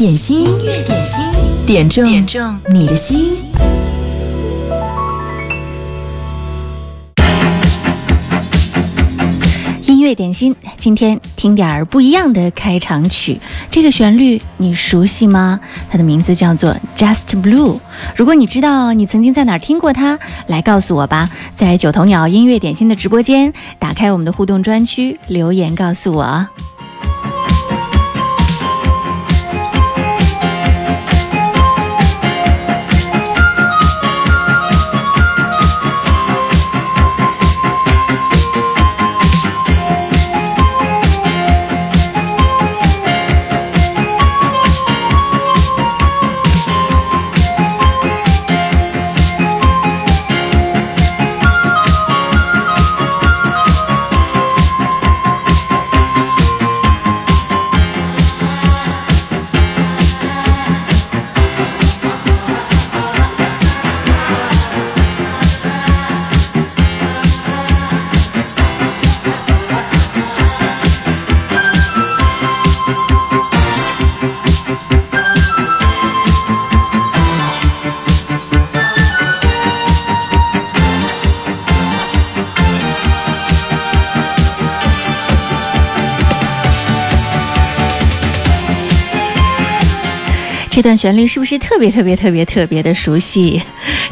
点心音乐，点心点中你的心。音乐点心，今天听点不一样的开场曲。这个旋律你熟悉吗？它的名字叫做《Just Blue》。如果你知道你曾经在哪儿听过它，来告诉我吧。在九头鸟音乐点心的直播间，打开我们的互动专区，留言告诉我。这段旋律是不是特别特别特别特别的熟悉？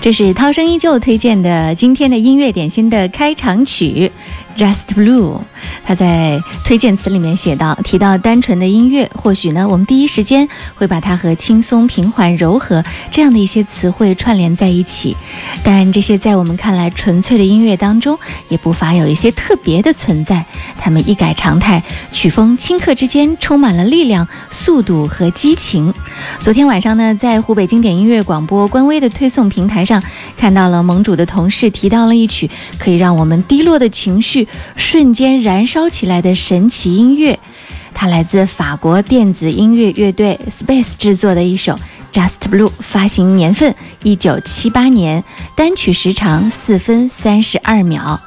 这是涛声依旧推荐的今天的音乐点心的开场曲。Just Blue，他在推荐词里面写到，提到单纯的音乐，或许呢，我们第一时间会把它和轻松、平缓、柔和这样的一些词汇串联在一起。但这些在我们看来纯粹的音乐当中，也不乏有一些特别的存在。他们一改常态，曲风顷刻之间充满了力量、速度和激情。昨天晚上呢，在湖北经典音乐广播官微的推送平台上，看到了盟主的同事提到了一曲，可以让我们低落的情绪。瞬间燃烧起来的神奇音乐，它来自法国电子音乐乐队 Space 制作的一首《Just Blue》，发行年份一九七八年，单曲时长四分三十二秒。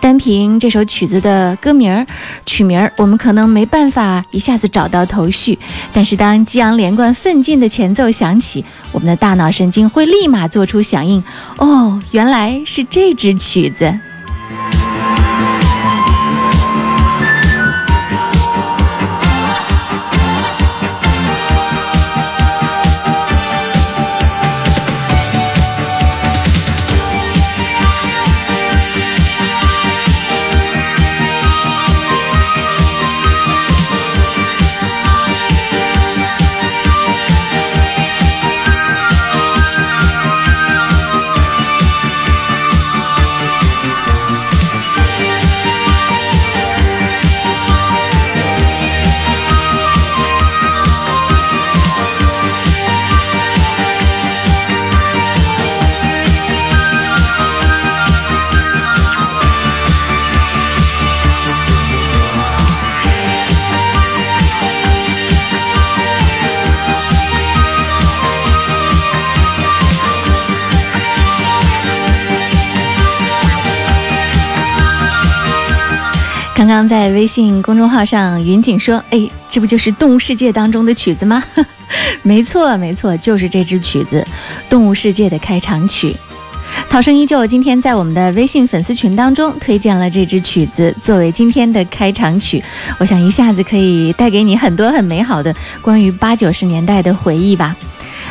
单凭这首曲子的歌名儿、曲名儿，我们可能没办法一下子找到头绪。但是，当激昂连贯奋进的前奏响起，我们的大脑神经会立马做出响应。哦，原来是这支曲子。刚在微信公众号上，云锦说：“哎，这不就是《动物世界》当中的曲子吗？” 没错，没错，就是这支曲子，《动物世界》的开场曲。涛声依旧今天在我们的微信粉丝群当中推荐了这支曲子作为今天的开场曲，我想一下子可以带给你很多很美好的关于八九十年代的回忆吧。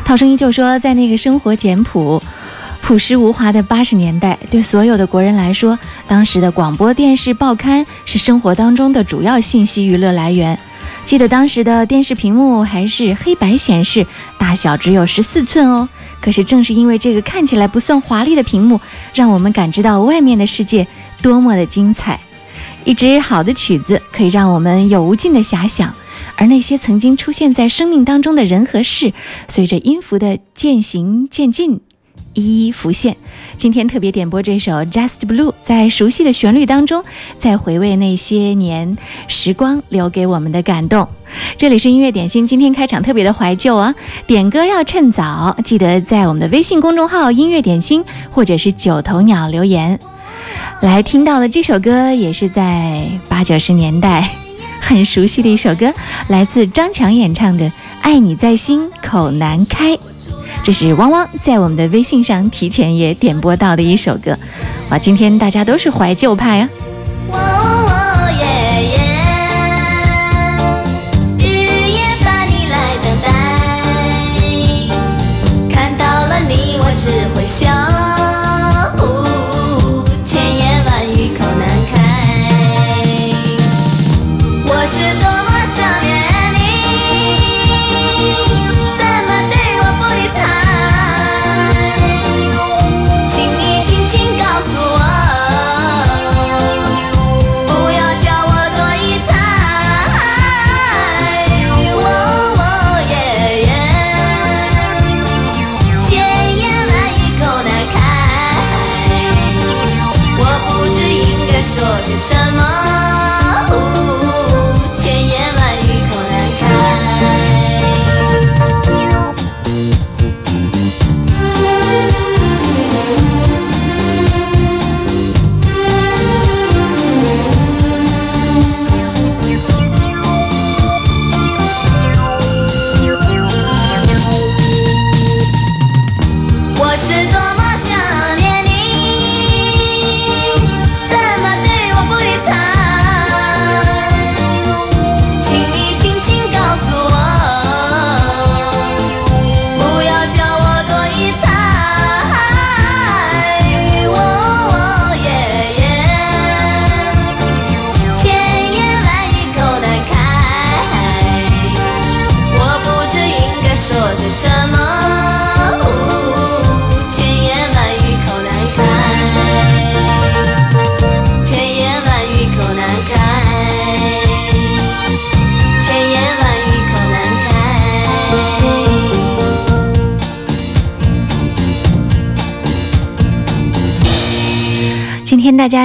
涛声依旧说，在那个生活简朴。朴实无华的八十年代，对所有的国人来说，当时的广播电视报刊是生活当中的主要信息娱乐来源。记得当时的电视屏幕还是黑白显示，大小只有十四寸哦。可是正是因为这个看起来不算华丽的屏幕，让我们感知到外面的世界多么的精彩。一支好的曲子可以让我们有无尽的遐想，而那些曾经出现在生命当中的人和事，随着音符的渐行渐近。一一浮现。今天特别点播这首《Just Blue》，在熟悉的旋律当中，在回味那些年时光留给我们的感动。这里是音乐点心，今天开场特别的怀旧啊！点歌要趁早，记得在我们的微信公众号“音乐点心”或者是“九头鸟”留言来。听到的这首歌，也是在八九十年代很熟悉的一首歌，来自张强演唱的《爱你在心口难开》。这是汪汪在我们的微信上提前也点播到的一首歌，啊，今天大家都是怀旧派啊。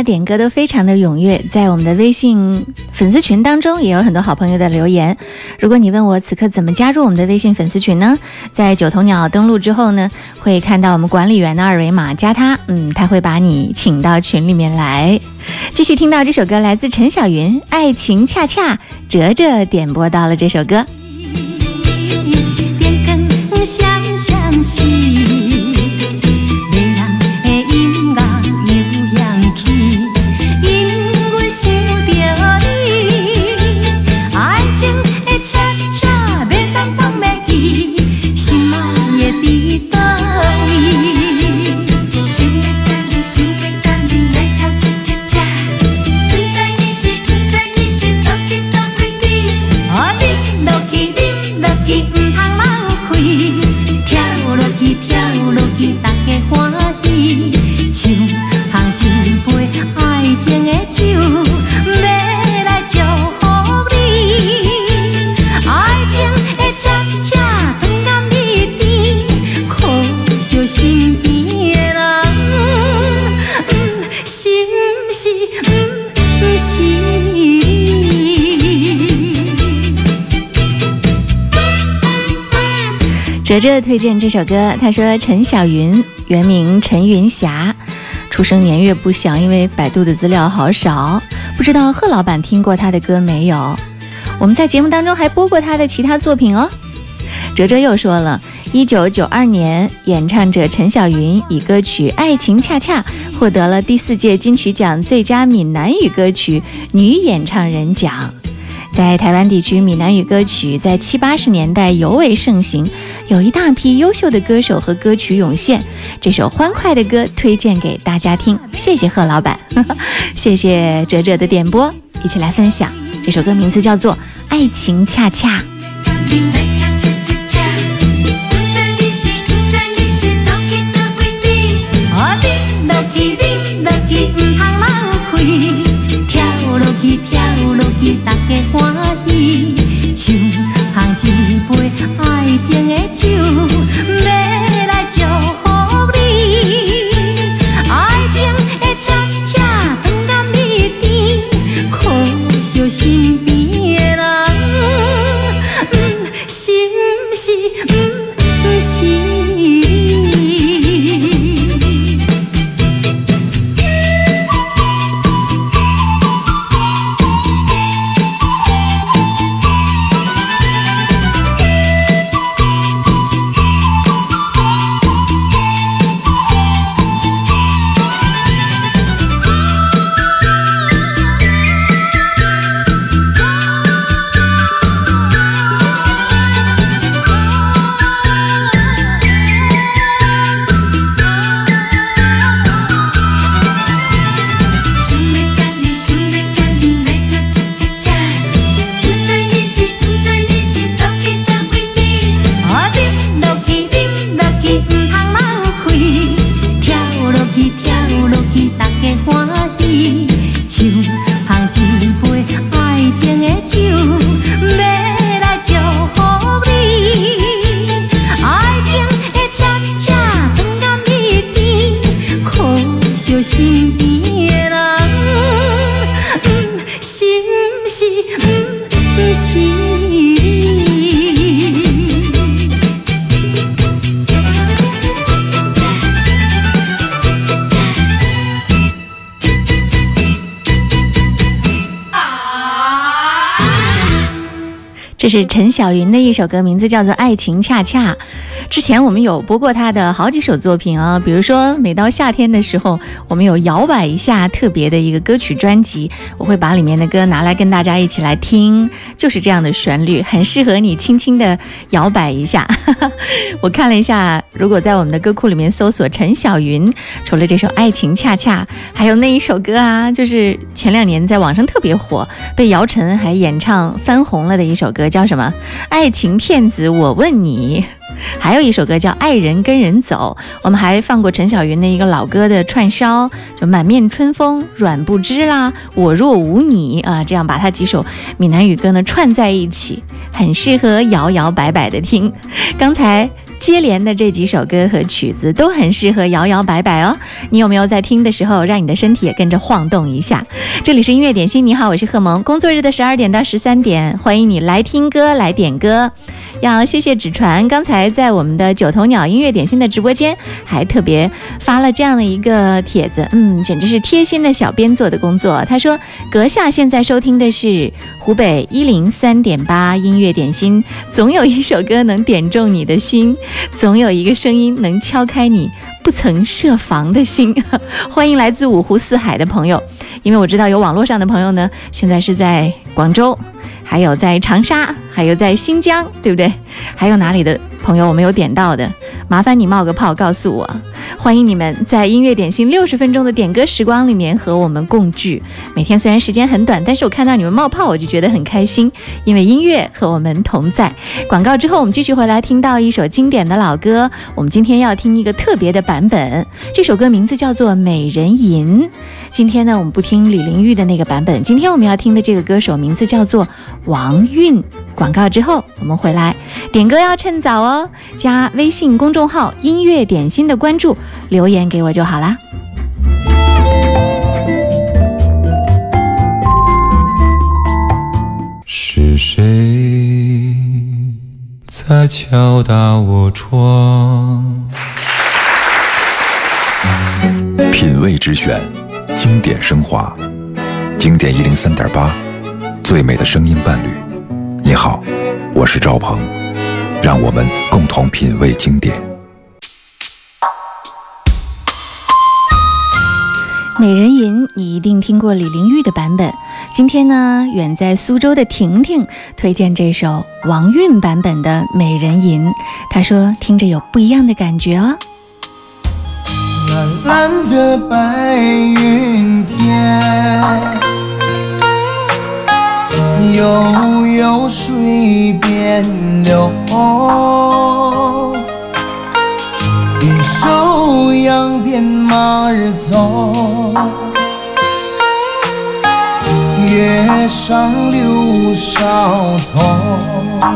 点歌都非常的踊跃，在我们的微信粉丝群当中也有很多好朋友的留言。如果你问我此刻怎么加入我们的微信粉丝群呢？在九头鸟登录之后呢，会看到我们管理员的二维码，加他，嗯，他会把你请到群里面来，继续听到这首歌，来自陈小云《爱情恰恰》，哲哲点播到了这首歌。哲哲推荐这首歌，他说陈小云原名陈云霞，出生年月不详，因为百度的资料好少，不知道贺老板听过他的歌没有？我们在节目当中还播过他的其他作品哦。哲哲又说了，一九九二年，演唱者陈小云以歌曲《爱情恰恰》获得了第四届金曲奖最佳闽南语歌曲女演唱人奖。在台湾地区，闽南语歌曲在七八十年代尤为盛行，有一大批优秀的歌手和歌曲涌现。这首欢快的歌推荐给大家听，谢谢贺老板，谢谢哲哲的点播，一起来分享。这首歌名字叫做《爱情恰恰》。大家欢喜，像捧一杯爱情的酒。是陈小云的一首歌，名字叫做《爱情恰恰》。之前我们有播过他的好几首作品啊，比如说每到夏天的时候，我们有摇摆一下特别的一个歌曲专辑，我会把里面的歌拿来跟大家一起来听，就是这样的旋律，很适合你轻轻的摇摆一下。我看了一下，如果在我们的歌库里面搜索陈小云，除了这首《爱情恰恰》，还有那一首歌啊，就是前两年在网上特别火，被姚晨还演唱翻红了的一首歌，叫什么《爱情骗子》，我问你。还有一首歌叫《爱人跟人走》，我们还放过陈小云的一个老歌的串烧，就《满面春风软不知》啦，《我若无你》啊，这样把它几首闽南语歌呢串在一起，很适合摇摇摆摆的听。刚才接连的这几首歌和曲子都很适合摇摇摆摆哦。你有没有在听的时候让你的身体也跟着晃动一下？这里是音乐点心，你好，我是贺萌。工作日的十二点到十三点，欢迎你来听歌来点歌。要谢谢纸船，刚才在我们的九头鸟音乐点心的直播间，还特别发了这样的一个帖子，嗯，简直是贴心的小编做的工作。他说：“阁下现在收听的是湖北一零三点八音乐点心，总有一首歌能点中你的心，总有一个声音能敲开你不曾设防的心。”欢迎来自五湖四海的朋友，因为我知道有网络上的朋友呢，现在是在广州。还有在长沙，还有在新疆，对不对？还有哪里的？朋友，我没有点到的，麻烦你冒个泡告诉我。欢迎你们在音乐点心六十分钟的点歌时光里面和我们共聚。每天虽然时间很短，但是我看到你们冒泡，我就觉得很开心，因为音乐和我们同在。广告之后，我们继续回来听到一首经典的老歌。我们今天要听一个特别的版本，这首歌名字叫做《美人吟》。今天呢，我们不听李玲玉的那个版本，今天我们要听的这个歌手名字叫做王韵。广告之后，我们回来点歌要趁早哦。加微信公众号“音乐点心”的关注，留言给我就好啦。是谁在敲打我窗？品味之选，经典升华，经典一零三点八，最美的声音伴侣。你好，我是赵鹏。让我们共同品味经典。《美人吟》你一定听过李玲玉的版本，今天呢，远在苏州的婷婷推荐这首王韵版本的《美人吟》，她说听着有不一样的感觉哦。蓝蓝的白云天。悠悠水边流，边收羊边马儿走，月上柳梢头。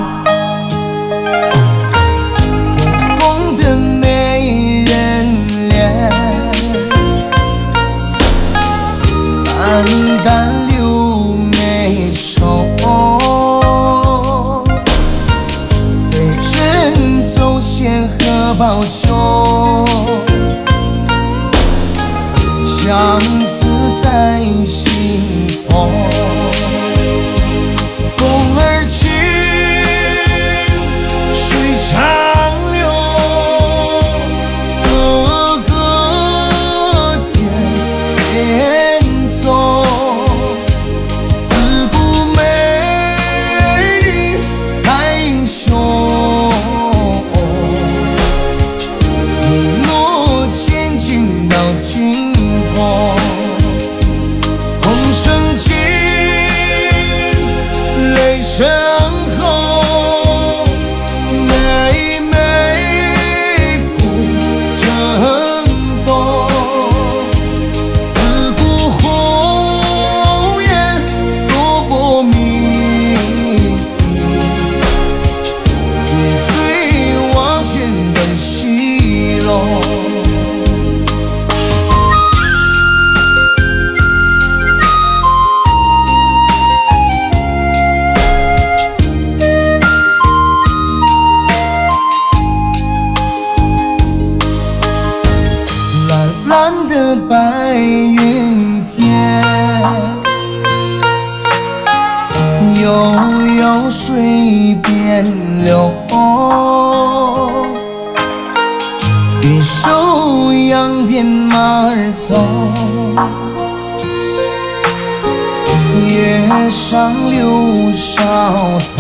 白云天，悠悠水边流，一手扬鞭马儿走，月上柳梢。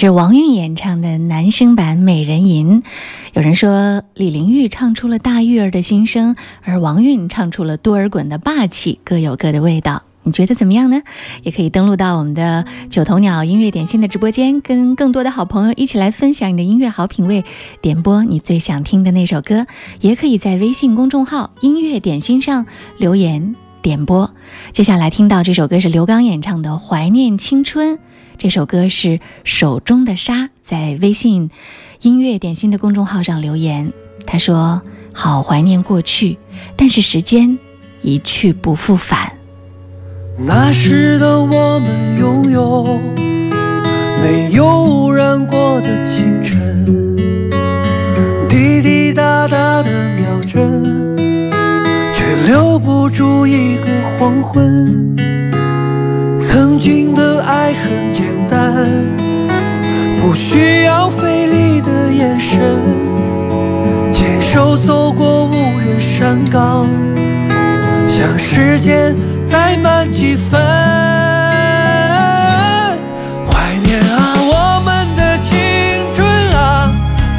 是王韵演唱的男声版《美人吟》。有人说李玲玉唱出了大玉儿的心声，而王韵唱出了多尔衮的霸气，各有各的味道。你觉得怎么样呢？也可以登录到我们的九头鸟音乐点心的直播间，跟更多的好朋友一起来分享你的音乐好品味，点播你最想听的那首歌。也可以在微信公众号“音乐点心”上留言点播。接下来听到这首歌是刘刚演唱的《怀念青春》。这首歌是《手中的沙》，在微信音乐点心的公众号上留言。他说：“好怀念过去，但是时间一去不复返。”那时的我们拥有没有污染过的清晨，滴滴答答的秒针，却留不住一个黄昏。曾经的爱恨。需要费力的眼神，牵手走过无人山岗，想时间再慢几分。怀念啊，我们的青春啊，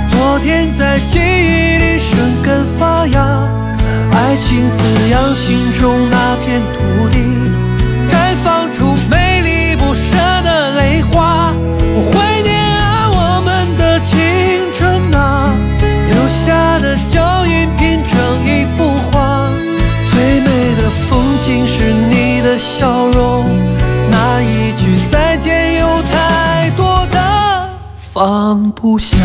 昨天在记忆里生根发芽，爱情滋养心中那片土地，绽放出美丽不舍的泪花。竟是你的笑容，那一句再见有太多的放不下。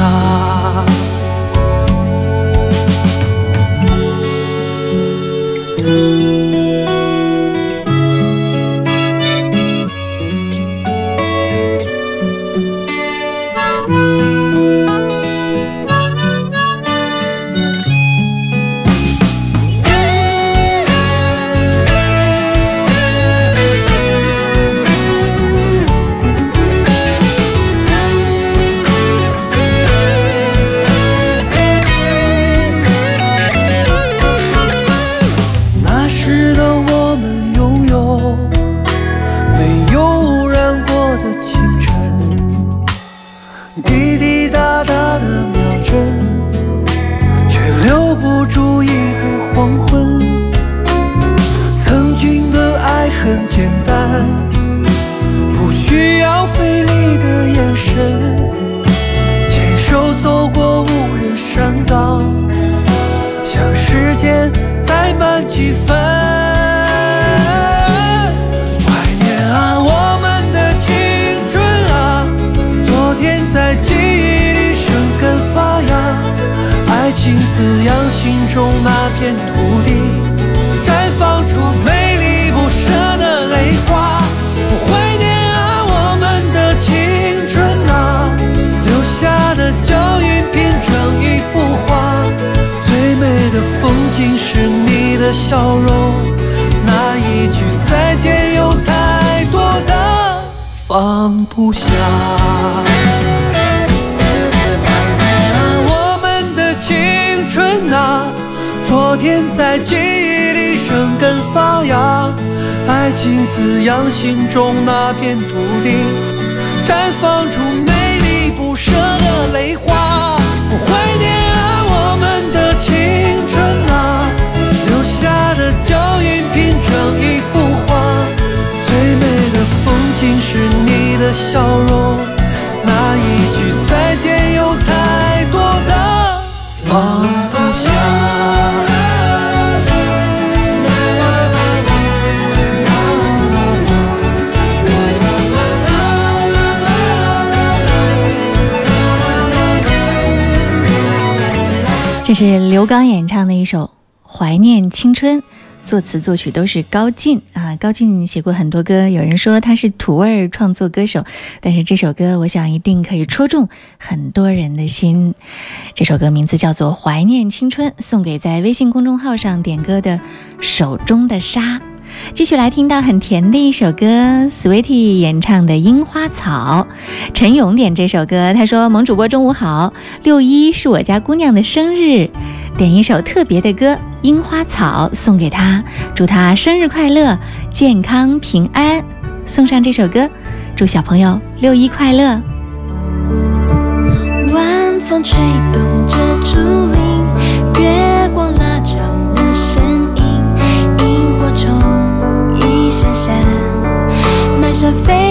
绽放出美丽不舍的泪花，怀念啊，我们的青春啊，留下的脚印拼成一幅画，最美的风景是你的笑容。是刘刚演唱的一首《怀念青春》，作词作曲都是高进啊。高进写过很多歌，有人说他是土味儿创作歌手，但是这首歌我想一定可以戳中很多人的心。这首歌名字叫做《怀念青春》，送给在微信公众号上点歌的“手中的沙”。继续来听到很甜的一首歌，Sweetie 演唱的《樱花草》，陈勇点这首歌。他说：“萌主播中午好，六一是我家姑娘的生日，点一首特别的歌《樱花草》送给她，祝她生日快乐，健康平安。送上这首歌，祝小朋友六一快乐。”晚风吹动。The. face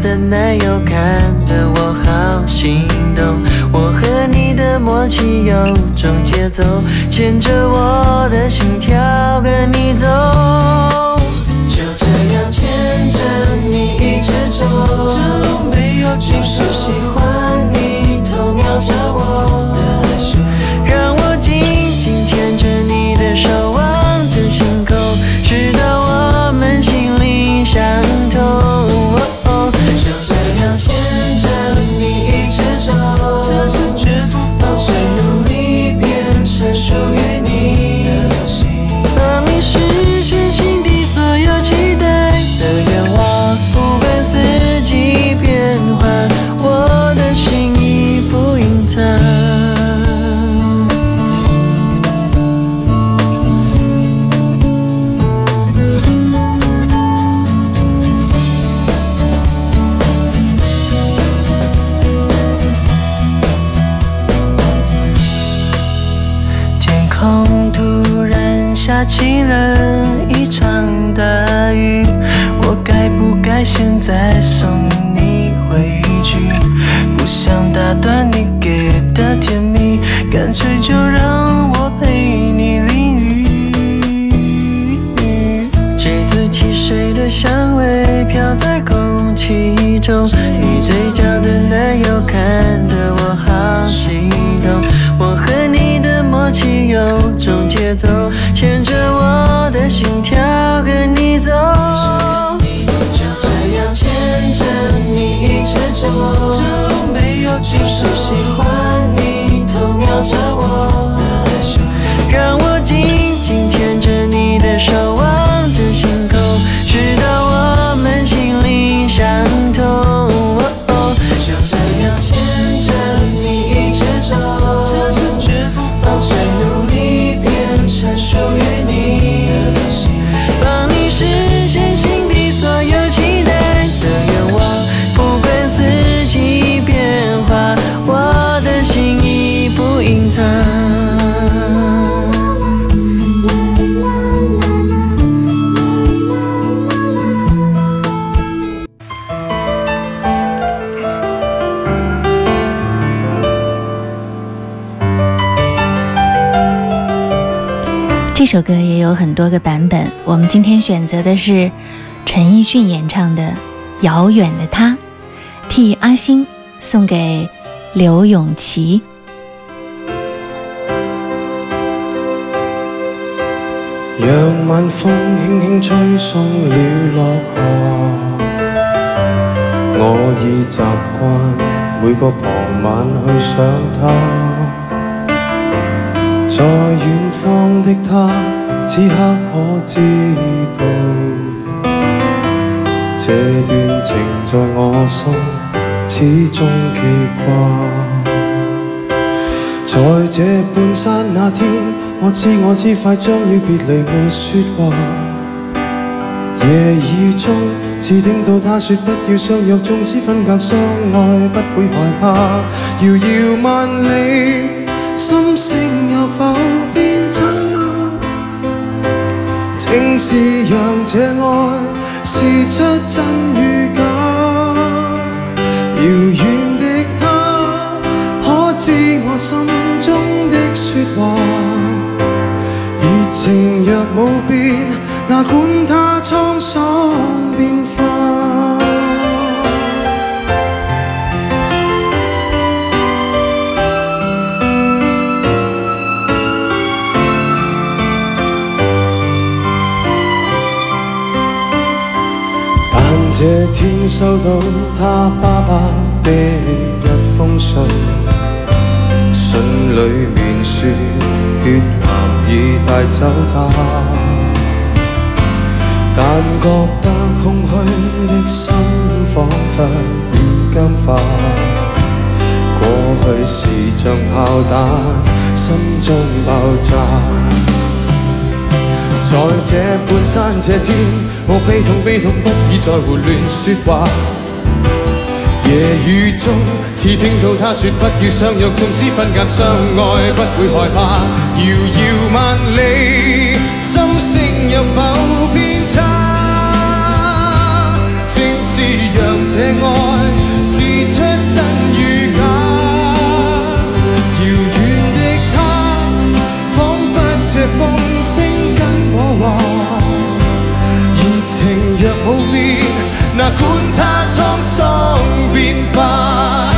的奶油看得我好心动，我和你的默契有种节奏，牵着我的心跳跟你走，就这样牵着你一直走，就没有尽头。就是喜欢你，偷瞄着我。香味飘在空气中，你嘴角的奶油看得我好心动。我和你的默契有种节奏，牵着我的心跳跟你走。这样牵着你一直走，就没有尽头。喜欢你偷瞄着我。这首歌也有很多个版本，我们今天选择的是陈奕迅演唱的《遥远的他》，替阿星送给刘永琪。让晚风轻轻吹送了落霞，我已习惯每个傍晚去想他。在远方的他，此刻可知道这段情在我心始终记挂。在这半山那天，我知我知，快将要别离，没说话。夜雨中，只听到他说：不要相约，纵使分隔，相爱不会害怕。遥遥万里。心声有否变真？正是让这爱试出真与假。遥远的他，可知我心中的说话？热情若无变，那管他沧桑。这天收到他爸爸的一封信，信里面说，血癌已带走他，但觉得空虚的心仿佛已僵化，过去事像炮弹，心中爆炸。在這半山這天，我悲痛悲痛，不已再胡亂説話。夜雨中，似聽到他說不要相約，縱使分隔相愛，不會害怕。遙遙萬里，心聲有否偏差？正是讓這愛試出真與假。遙遠的他，彷彿這風。热情若无变，哪管它沧桑变化。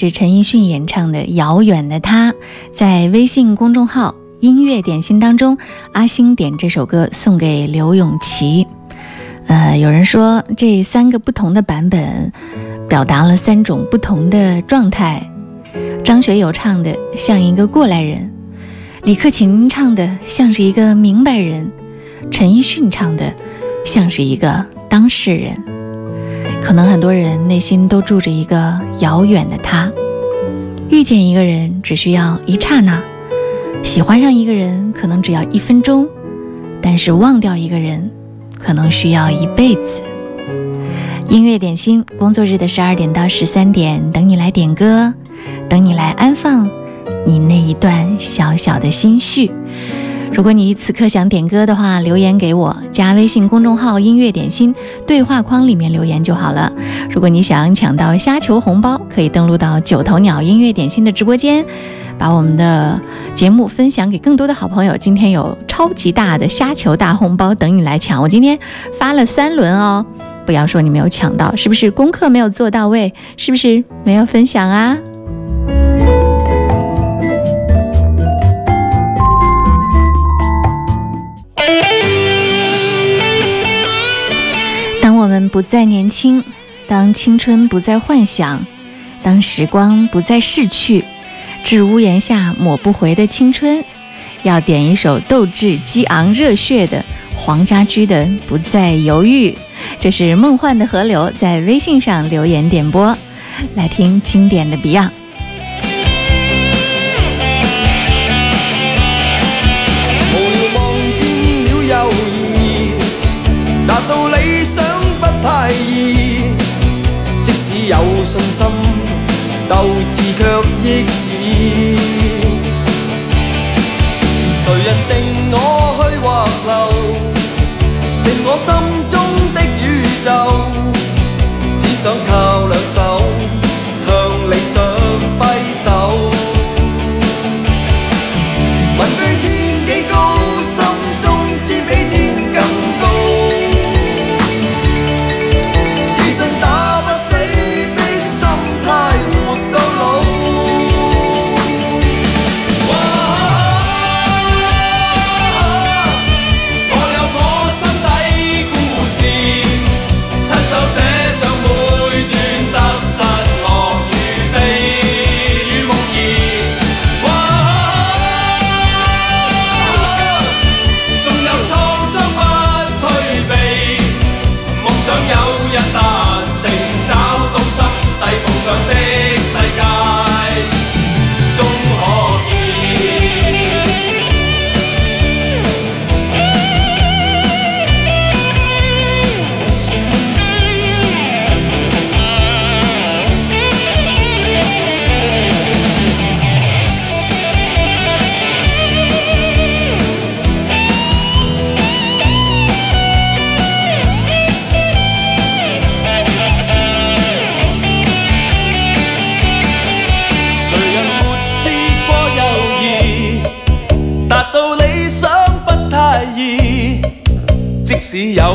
是陈奕迅演唱的《遥远的他》，在微信公众号“音乐点心”当中，阿星点这首歌送给刘永琪。呃，有人说这三个不同的版本，表达了三种不同的状态：张学友唱的像一个过来人，李克勤唱的像是一个明白人，陈奕迅唱的像是一个当事人。可能很多人内心都住着一个遥远的他。遇见一个人只需要一刹那，喜欢上一个人可能只要一分钟，但是忘掉一个人可能需要一辈子。音乐点心，工作日的十二点到十三点，等你来点歌，等你来安放你那一段小小的心绪。如果你此刻想点歌的话，留言给我，加微信公众号“音乐点心”，对话框里面留言就好了。如果你想抢到虾球红包，可以登录到九头鸟音乐点心的直播间，把我们的节目分享给更多的好朋友。今天有超级大的虾球大红包等你来抢，我今天发了三轮哦！不要说你没有抢到，是不是功课没有做到位？是不是没有分享啊？不再年轻，当青春不再幻想，当时光不再逝去，至屋檐下抹不回的青春。要点一首斗志激昂、热血的黄家驹的《不再犹豫》，这是梦幻的河流在微信上留言点播，来听经典的 Beyond。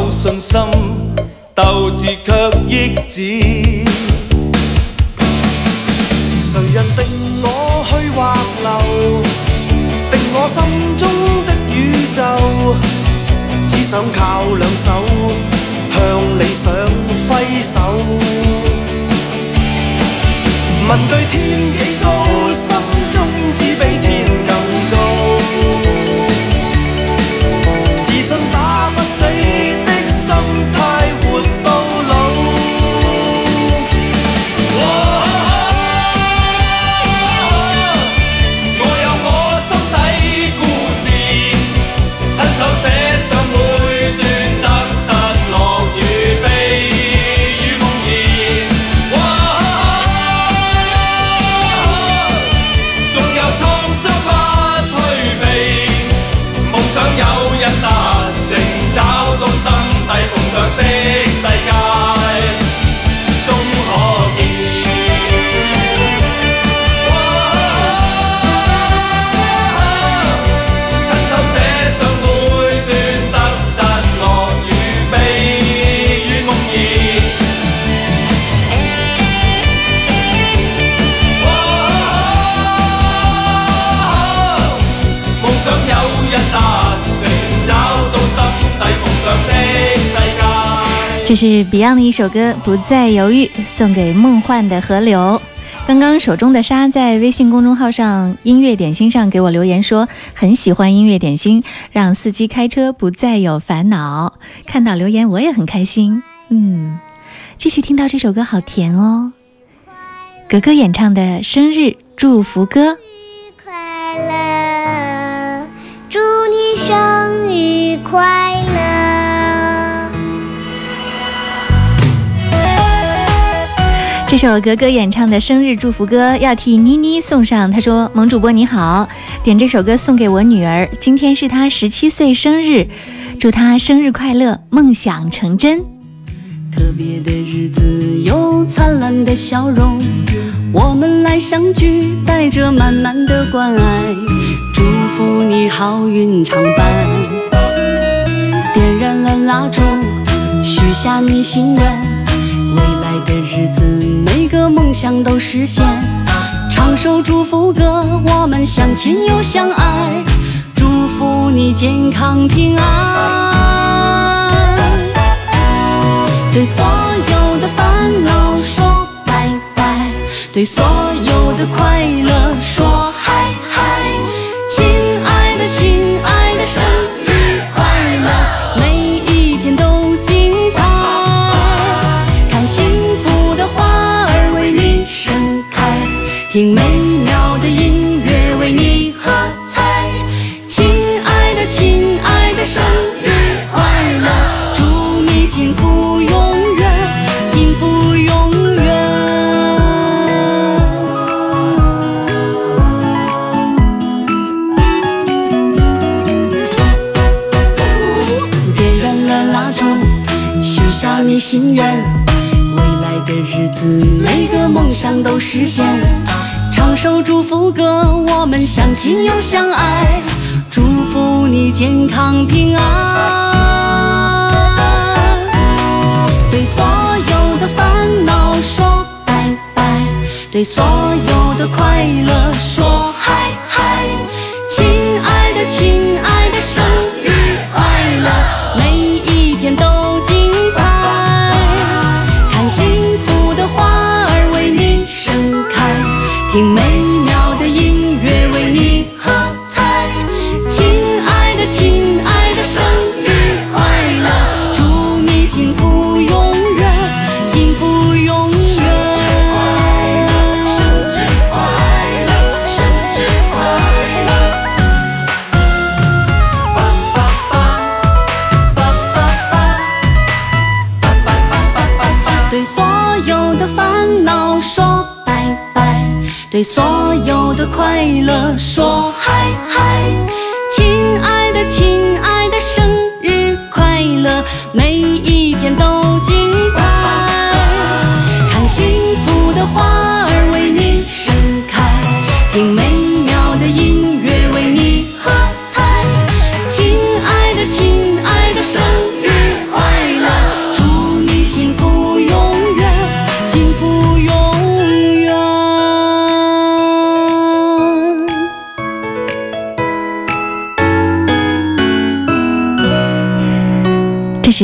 有信心，鬥志卻抑止。誰人定我去或留？定我心中的宇宙，只想靠兩手向理想揮手。問對天幾多？这是 Beyond 的一首歌《不再犹豫》，送给梦幻的河流。刚刚手中的沙在微信公众号上《音乐点心》上给我留言说很喜欢《音乐点心》，让司机开车不再有烦恼。看到留言我也很开心。嗯，继续听到这首歌好甜哦。格格演唱的生日祝福歌。生日快乐，祝你生日快。这首格格演唱的生日祝福歌要替妮妮送上。她说：“萌主播你好，点这首歌送给我女儿，今天是她十七岁生日，祝她生日快乐，梦想成真。”特别的日子有灿烂的笑容，我们来相聚，带着满满的关爱，祝福你好运常伴。点燃了蜡烛，许下你心愿。的日子，每个梦想都实现。唱首祝福歌，我们相亲又相爱。祝福你健康平安。对所有的烦恼说拜拜，对所有的快乐说。实现。唱首祝福歌，我们相亲又相爱，祝福你健康平安。对所有的烦恼说拜拜，对所有的快乐说。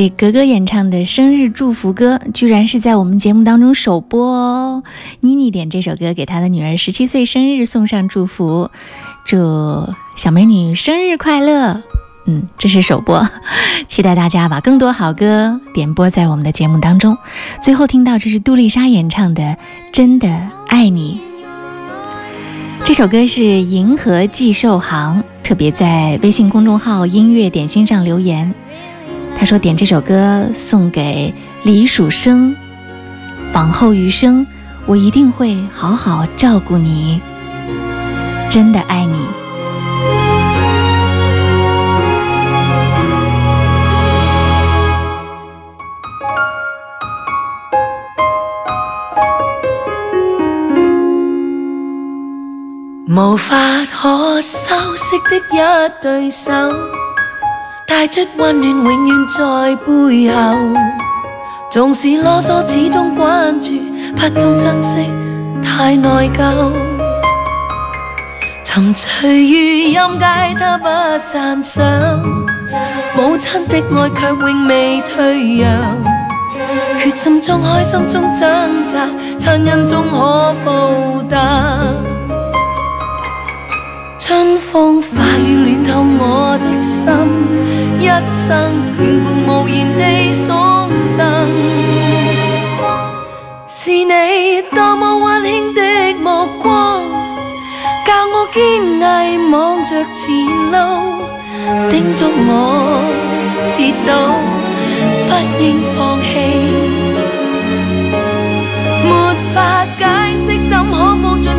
格格演唱的生日祝福歌，居然是在我们节目当中首播哦！妮妮点这首歌给她的女儿十七岁生日送上祝福，祝小美女生日快乐！嗯，这是首播，期待大家把更多好歌点播在我们的节目当中。最后听到这是杜丽莎演唱的《真的爱你》，这首歌是银河寄售行特别在微信公众号音乐点心上留言。他说：“点这首歌送给李曙生，往后余生，我一定会好好照顾你，真的爱你。”无法可修饰的一对手。帶出溫暖，永遠在背後。縱使囉嗦，始終關注，不懂珍惜，太內疚。沉醉於音階，他不讚賞，母親的愛卻永未退讓。決心中開心中掙扎，殘忍中可報答。春風化雨暖透我的心。一生眷顧無言地送贈。是你多麼溫馨的目光，教我堅毅望着前路，叮囑我跌倒不應放棄。沒法解釋，怎可報盡？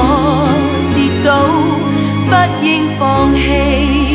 我跌倒，不應放棄。